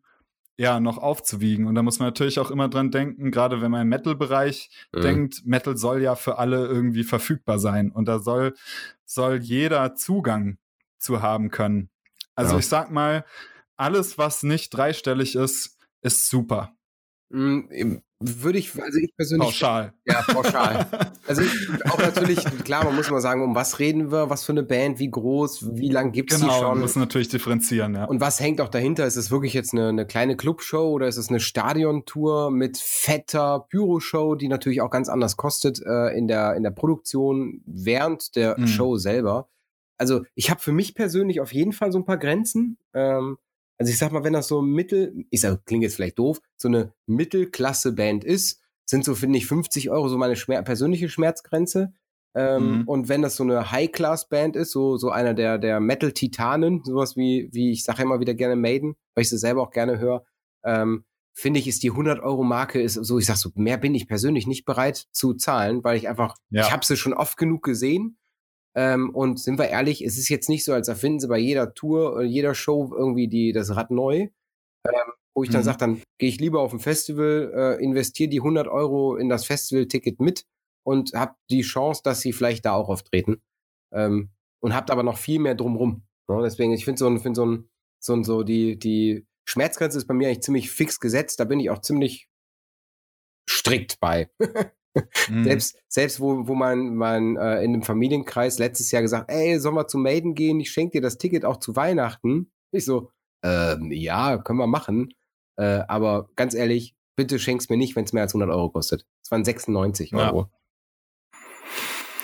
ja, noch aufzuwiegen. Und da muss man natürlich auch immer dran denken, gerade wenn man im Metal-Bereich mhm. denkt, Metal soll ja für alle irgendwie verfügbar sein. Und da soll, soll jeder Zugang zu haben können. Also ja. ich sag mal, alles, was nicht dreistellig ist, ist super. Mhm, würde ich, also ich persönlich. Pauschal. Ja, pauschal. also ich, auch natürlich, klar, man muss mal sagen, um was reden wir, was für eine Band, wie groß, wie lang gibt es genau, die schon? Genau, muss natürlich differenzieren, ja. Und was hängt auch dahinter? Ist es wirklich jetzt eine, eine kleine Clubshow oder ist es eine Stadiontour mit fetter Pyroshow, die natürlich auch ganz anders kostet äh, in, der, in der Produktion während der mhm. Show selber? Also ich habe für mich persönlich auf jeden Fall so ein paar Grenzen. Ähm, also ich sag mal, wenn das so mittel, ich sag, klingt jetzt vielleicht doof, so eine Mittelklasse-Band ist, sind so, finde ich, 50 Euro so meine Schmer persönliche Schmerzgrenze. Ähm, mhm. Und wenn das so eine High-Class-Band ist, so, so einer der, der Metal-Titanen, sowas wie, wie ich sage immer wieder gerne Maiden, weil ich sie selber auch gerne höre, ähm, finde ich, ist die 100-Euro-Marke ist so, ich sag so, mehr bin ich persönlich nicht bereit zu zahlen, weil ich einfach, ja. ich habe sie schon oft genug gesehen ähm, und sind wir ehrlich, es ist jetzt nicht so, als erfinden sie bei jeder Tour oder jeder Show irgendwie die, das Rad neu. Ähm, wo ich dann mhm. sage, dann gehe ich lieber auf ein Festival, äh, investiere die 100 Euro in das Festival-Ticket mit und habe die Chance, dass sie vielleicht da auch auftreten. Ähm, und habt aber noch viel mehr drumrum. Ja, deswegen, ich finde so, ein, find so ein, so ein, so die, die Schmerzgrenze ist bei mir eigentlich ziemlich fix gesetzt. Da bin ich auch ziemlich strikt bei. Mhm. Selbst, selbst wo, wo man, man äh, in einem Familienkreis letztes Jahr gesagt, ey, sollen wir zu Maiden gehen? Ich schenke dir das Ticket auch zu Weihnachten. Ich so, ähm, ja, können wir machen. Äh, aber ganz ehrlich, bitte schenk's mir nicht, wenn es mehr als 100 Euro kostet. Es waren 96 Euro. Ja.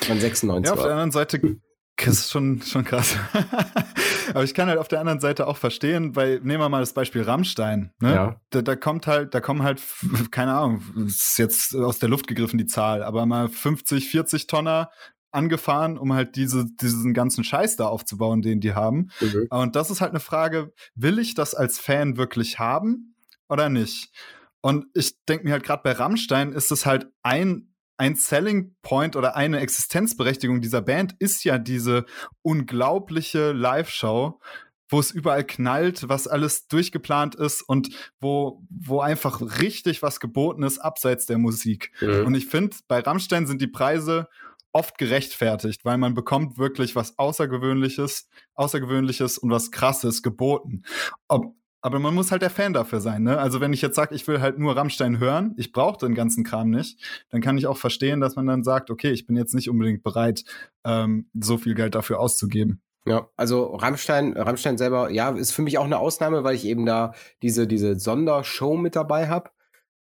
Es waren 96 Ja, auf Euro. der anderen Seite das ist schon, schon krass. Aber ich kann halt auf der anderen Seite auch verstehen, weil nehmen wir mal das Beispiel Rammstein. Ne? Ja. Da, da kommt halt, da kommen halt, keine Ahnung, ist jetzt aus der Luft gegriffen die Zahl, aber mal 50, 40 Tonner angefahren, um halt diese, diesen ganzen Scheiß da aufzubauen, den die haben. Mhm. Und das ist halt eine Frage, will ich das als Fan wirklich haben oder nicht? Und ich denke mir halt gerade bei Rammstein ist es halt ein ein Selling Point oder eine Existenzberechtigung dieser Band ist ja diese unglaubliche Live-Show, wo es überall knallt, was alles durchgeplant ist und wo, wo einfach richtig was geboten ist abseits der Musik. Mhm. Und ich finde, bei Rammstein sind die Preise oft gerechtfertigt, weil man bekommt wirklich was Außergewöhnliches, Außergewöhnliches und was Krasses geboten. Ob, aber man muss halt der Fan dafür sein, ne? Also wenn ich jetzt sage, ich will halt nur Rammstein hören, ich brauche den ganzen Kram nicht, dann kann ich auch verstehen, dass man dann sagt, okay, ich bin jetzt nicht unbedingt bereit, ähm, so viel Geld dafür auszugeben. Ja, also Rammstein, Rammstein selber, ja, ist für mich auch eine Ausnahme, weil ich eben da diese, diese Sondershow mit dabei habe.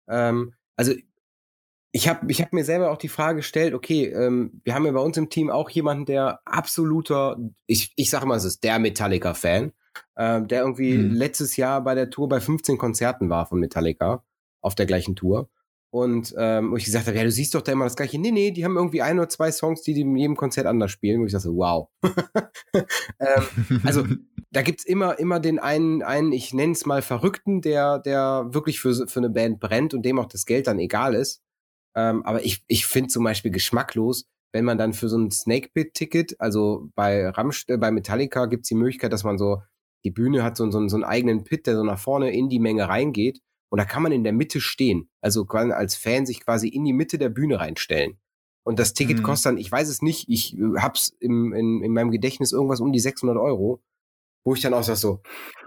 Ähm, also ich habe ich hab mir selber auch die Frage gestellt, okay, ähm, wir haben ja bei uns im Team auch jemanden, der absoluter, ich, ich sage mal, es ist der Metallica-Fan, äh, der irgendwie mhm. letztes Jahr bei der Tour bei 15 Konzerten war von Metallica auf der gleichen Tour. Und ähm, wo ich gesagt habe, ja, du siehst doch da immer das gleiche. Nee, nee, die haben irgendwie ein oder zwei Songs, die die in jedem Konzert anders spielen. Wo ich dachte, wow. ähm, also da gibt's immer, immer den einen, einen ich nenne es mal Verrückten, der, der wirklich für, für eine Band brennt und dem auch das Geld dann egal ist. Ähm, aber ich, ich finde zum Beispiel geschmacklos, wenn man dann für so ein Snake Pit Ticket, also bei Ramst äh, bei Metallica gibt's die Möglichkeit, dass man so, die Bühne hat so, so, so einen eigenen Pit, der so nach vorne in die Menge reingeht. Und da kann man in der Mitte stehen. Also als Fan sich quasi in die Mitte der Bühne reinstellen. Und das Ticket mhm. kostet dann, ich weiß es nicht, ich äh, hab's im, in, in meinem Gedächtnis irgendwas um die 600 Euro. Wo ich dann auch sag so,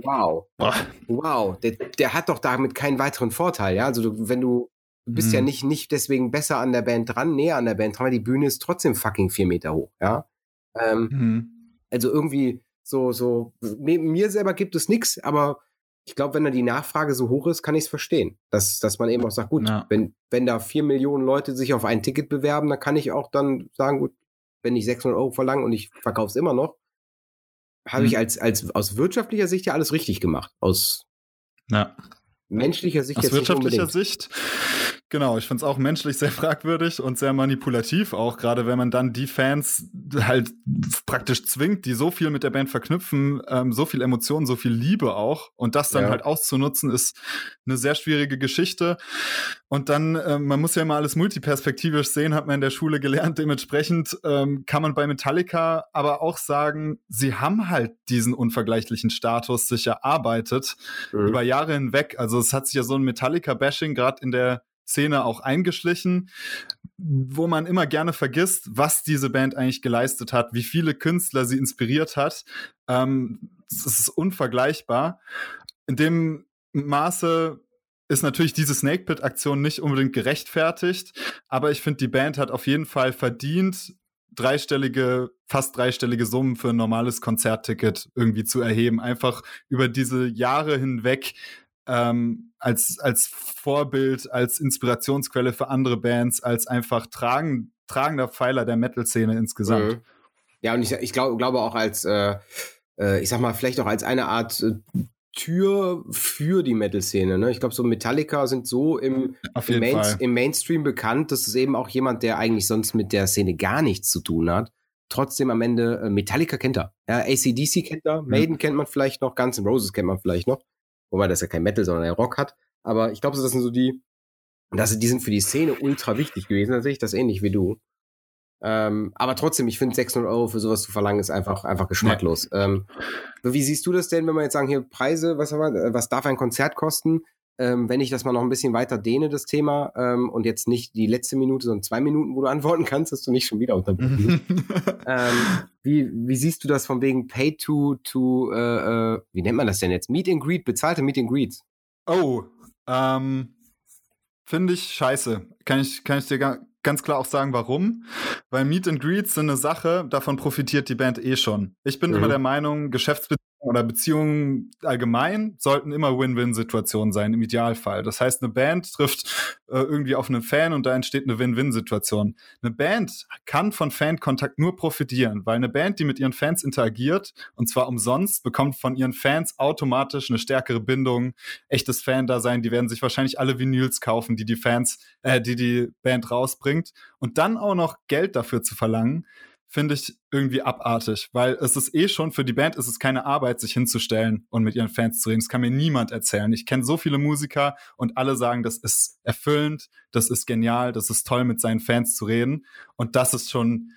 wow, Boah. wow, der, der hat doch damit keinen weiteren Vorteil, ja. Also du, wenn du, du bist mhm. ja nicht, nicht deswegen besser an der Band dran, näher an der Band dran, weil die Bühne ist trotzdem fucking vier Meter hoch, ja. Ähm, mhm. Also irgendwie so, so, mir selber gibt es nichts, aber ich glaube, wenn da die Nachfrage so hoch ist, kann ich es verstehen. Dass, dass man eben auch sagt, gut, ja. wenn, wenn da vier Millionen Leute sich auf ein Ticket bewerben, dann kann ich auch dann sagen, gut, wenn ich 600 Euro verlange und ich verkaufe es immer noch, habe hm. ich als, als aus wirtschaftlicher Sicht ja alles richtig gemacht. Aus ja. menschlicher Sicht aus wirtschaftlicher Sicht Genau, ich finde es auch menschlich sehr fragwürdig und sehr manipulativ, auch gerade wenn man dann die Fans halt praktisch zwingt, die so viel mit der Band verknüpfen, ähm, so viel Emotionen, so viel Liebe auch. Und das dann ja. halt auszunutzen, ist eine sehr schwierige Geschichte. Und dann, äh, man muss ja mal alles multiperspektivisch sehen, hat man in der Schule gelernt. Dementsprechend ähm, kann man bei Metallica aber auch sagen, sie haben halt diesen unvergleichlichen Status sich erarbeitet mhm. über Jahre hinweg. Also es hat sich ja so ein Metallica-Bashing gerade in der Szene auch eingeschlichen, wo man immer gerne vergisst, was diese Band eigentlich geleistet hat, wie viele Künstler sie inspiriert hat. Ähm, es ist unvergleichbar. In dem Maße ist natürlich diese Snake Pit Aktion nicht unbedingt gerechtfertigt, aber ich finde, die Band hat auf jeden Fall verdient, dreistellige, fast dreistellige Summen für ein normales Konzertticket irgendwie zu erheben. Einfach über diese Jahre hinweg ähm, als, als Vorbild, als Inspirationsquelle für andere Bands, als einfach tragen, tragender Pfeiler der Metal-Szene insgesamt. Mhm. Ja, und ich, ich glaube glaube auch als, äh, äh, ich sag mal, vielleicht auch als eine Art äh, Tür für die Metal-Szene. Ne? Ich glaube, so Metallica sind so im, im, Main, im, Mainstream bekannt, dass es eben auch jemand, der eigentlich sonst mit der Szene gar nichts zu tun hat, trotzdem am Ende äh, Metallica kennt er. Ja, ACDC kennt er, Maiden mhm. kennt man vielleicht noch, Guns N' Roses kennt man vielleicht noch wobei das ja kein Metal, sondern der Rock hat. Aber ich glaube, das sind so die, das, die sind für die Szene ultra wichtig gewesen. Da sehe ich das ähnlich wie du. Ähm, aber trotzdem, ich finde 600 Euro für sowas zu verlangen, ist einfach, einfach geschmacklos. Ja. Ähm, wie siehst du das denn, wenn wir jetzt sagen, hier Preise, was, was darf ein Konzert kosten? Ähm, wenn ich das mal noch ein bisschen weiter dehne, das Thema, ähm, und jetzt nicht die letzte Minute, sondern zwei Minuten, wo du antworten kannst, dass du nicht schon wieder unterbrochen ähm, wie, wie siehst du das von wegen Pay to, to äh, äh, wie nennt man das denn jetzt? Meet and Greet, bezahlte Meet and Greets. Oh, ähm, finde ich scheiße. Kann ich, kann ich dir ganz klar auch sagen, warum. Weil Meet and Greets sind eine Sache, davon profitiert die Band eh schon. Ich bin mhm. immer der Meinung, Geschäftsbeziehungen oder Beziehungen allgemein sollten immer Win-Win-Situationen sein, im Idealfall. Das heißt, eine Band trifft äh, irgendwie auf einen Fan und da entsteht eine Win-Win-Situation. Eine Band kann von Fankontakt nur profitieren, weil eine Band, die mit ihren Fans interagiert, und zwar umsonst, bekommt von ihren Fans automatisch eine stärkere Bindung, echtes Fan-Dasein. Die werden sich wahrscheinlich alle Vinyls kaufen, die die Fans, äh, die die Band rausbringt. Und dann auch noch Geld dafür zu verlangen, finde ich irgendwie abartig, weil es ist eh schon für die Band ist es keine Arbeit, sich hinzustellen und mit ihren Fans zu reden. Das kann mir niemand erzählen. Ich kenne so viele Musiker und alle sagen, das ist erfüllend, das ist genial, das ist toll, mit seinen Fans zu reden. Und das ist schon,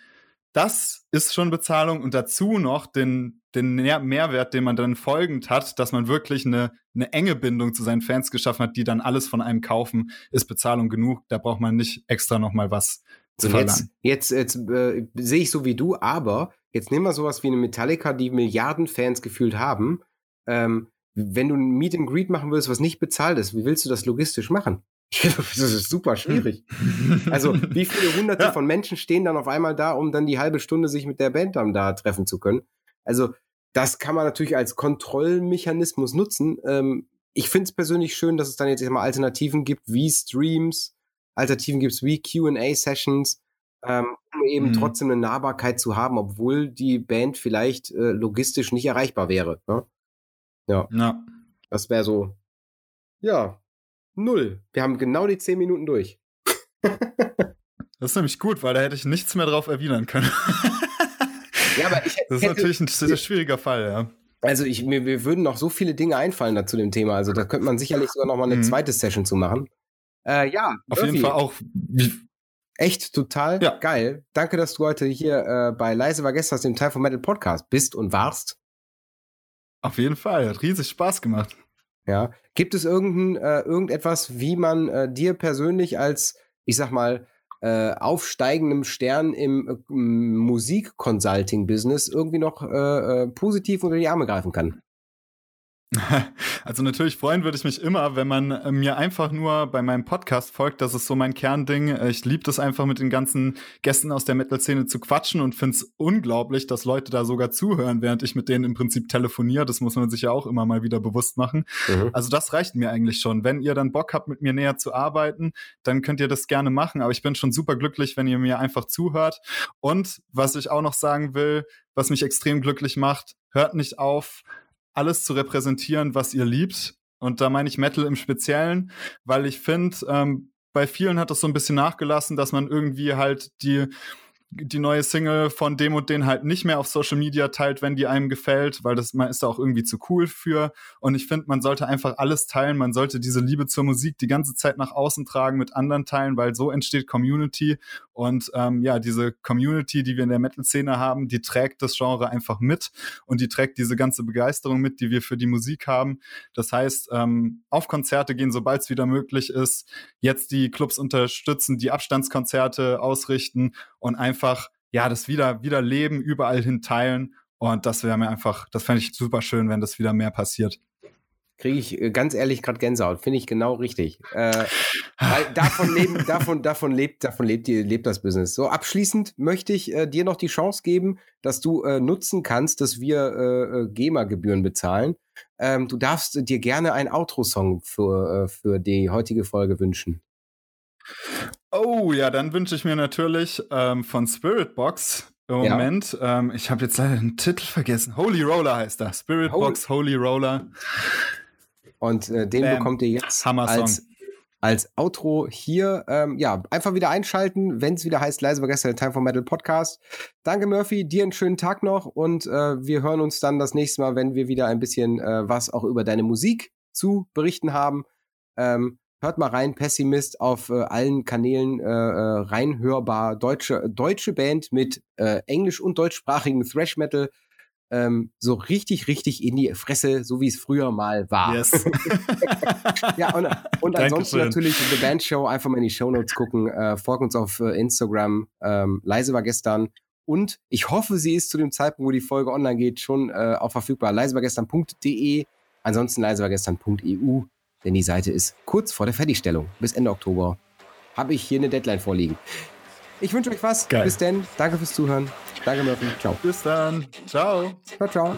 das ist schon Bezahlung und dazu noch den, den Mehrwert, den man dann folgend hat, dass man wirklich eine, eine enge Bindung zu seinen Fans geschaffen hat, die dann alles von einem kaufen, ist Bezahlung genug. Da braucht man nicht extra noch mal was so jetzt, jetzt, jetzt äh, sehe ich so wie du, aber jetzt nehmen wir sowas wie eine Metallica, die Milliarden Fans gefühlt haben. Ähm, wenn du ein Meet and Greet machen willst, was nicht bezahlt ist, wie willst du das logistisch machen? das ist super schwierig. also, wie viele hunderte ja. von Menschen stehen dann auf einmal da, um dann die halbe Stunde sich mit der Band dann da treffen zu können? Also, das kann man natürlich als Kontrollmechanismus nutzen. Ähm, ich finde es persönlich schön, dass es dann jetzt mal Alternativen gibt, wie Streams, Alternativen gibt es wie QA-Sessions, ähm, um eben mhm. trotzdem eine Nahbarkeit zu haben, obwohl die Band vielleicht äh, logistisch nicht erreichbar wäre. Ne? Ja. ja. Das wäre so, ja, null. Wir haben genau die zehn Minuten durch. das ist nämlich gut, weil da hätte ich nichts mehr drauf erwidern können. ja, aber ich, das ist hätte, natürlich ein sehr schwieriger Fall, ja. Also ich, mir, mir würden noch so viele Dinge einfallen da zu dem Thema. Also da könnte man sicherlich sogar noch mal eine mhm. zweite Session zu machen. Äh, ja. Auf Murphy. jeden Fall auch. Echt total ja. geil. Danke, dass du heute hier äh, bei Leise war gestern dem Teil von Metal Podcast bist und warst. Auf jeden Fall. Hat riesig Spaß gemacht. Ja. Gibt es irgendein, äh, irgendetwas, wie man äh, dir persönlich als, ich sag mal, äh, aufsteigendem Stern im äh, Musik-Consulting-Business irgendwie noch äh, äh, positiv unter die Arme greifen kann? Also natürlich freuen würde ich mich immer, wenn man äh, mir einfach nur bei meinem Podcast folgt. Das ist so mein Kernding. Äh, ich liebe das einfach mit den ganzen Gästen aus der Metal-Szene zu quatschen und finde es unglaublich, dass Leute da sogar zuhören, während ich mit denen im Prinzip telefoniere. Das muss man sich ja auch immer mal wieder bewusst machen. Mhm. Also das reicht mir eigentlich schon. Wenn ihr dann Bock habt, mit mir näher zu arbeiten, dann könnt ihr das gerne machen. Aber ich bin schon super glücklich, wenn ihr mir einfach zuhört. Und was ich auch noch sagen will, was mich extrem glücklich macht, hört nicht auf, alles zu repräsentieren, was ihr liebt. Und da meine ich Metal im Speziellen, weil ich finde, ähm, bei vielen hat das so ein bisschen nachgelassen, dass man irgendwie halt die die neue Single von dem und den halt nicht mehr auf Social Media teilt, wenn die einem gefällt, weil das man ist da auch irgendwie zu cool für. Und ich finde, man sollte einfach alles teilen. Man sollte diese Liebe zur Musik die ganze Zeit nach außen tragen, mit anderen teilen, weil so entsteht Community. Und ähm, ja, diese Community, die wir in der Metal-Szene haben, die trägt das Genre einfach mit und die trägt diese ganze Begeisterung mit, die wir für die Musik haben. Das heißt, ähm, auf Konzerte gehen, sobald es wieder möglich ist. Jetzt die Clubs unterstützen, die Abstandskonzerte ausrichten und einfach, ja, das wieder, wieder leben, überall hin teilen. Und das wäre mir einfach, das fände ich super schön, wenn das wieder mehr passiert. Kriege ich äh, ganz ehrlich gerade Gänsehaut. Finde ich genau richtig. Äh, weil davon leben, davon, davon lebt, davon lebt, lebt das Business. So, abschließend möchte ich äh, dir noch die Chance geben, dass du äh, nutzen kannst, dass wir äh, äh GEMA-Gebühren bezahlen. Ähm, du darfst dir gerne einen Outro-Song für, für die heutige Folge wünschen. Oh ja, dann wünsche ich mir natürlich ähm, von Spiritbox im ja. Moment. Ähm, ich habe jetzt leider den Titel vergessen. Holy Roller heißt er. Spiritbox Holy, Holy Roller. Und äh, den Bam. bekommt ihr jetzt als, als Outro hier. Ähm, ja, einfach wieder einschalten, wenn es wieder heißt, leise war gestern Time for Metal Podcast. Danke, Murphy. Dir einen schönen Tag noch und äh, wir hören uns dann das nächste Mal, wenn wir wieder ein bisschen äh, was auch über deine Musik zu berichten haben. Ähm, Hört mal rein, Pessimist auf äh, allen Kanälen äh, äh, reinhörbar. Deutsche, deutsche Band mit äh, englisch- und deutschsprachigen Thrash Metal. Ähm, so richtig, richtig in die Fresse, so wie es früher mal war. Yes. ja, und, und ansonsten natürlich The Band Show, einfach mal in die Show Notes gucken. Äh, folgt uns auf äh, Instagram. Ähm, leise war gestern. Und ich hoffe, sie ist zu dem Zeitpunkt, wo die Folge online geht, schon äh, auch verfügbar. leisewargestern.de. Ansonsten leisewargestern.eu denn die Seite ist kurz vor der Fertigstellung. Bis Ende Oktober habe ich hier eine Deadline vorliegen. Ich wünsche euch was. Geil. Bis denn. Danke fürs Zuhören. Danke, Murphy. Ciao. Bis dann. Ciao. Ciao, ciao.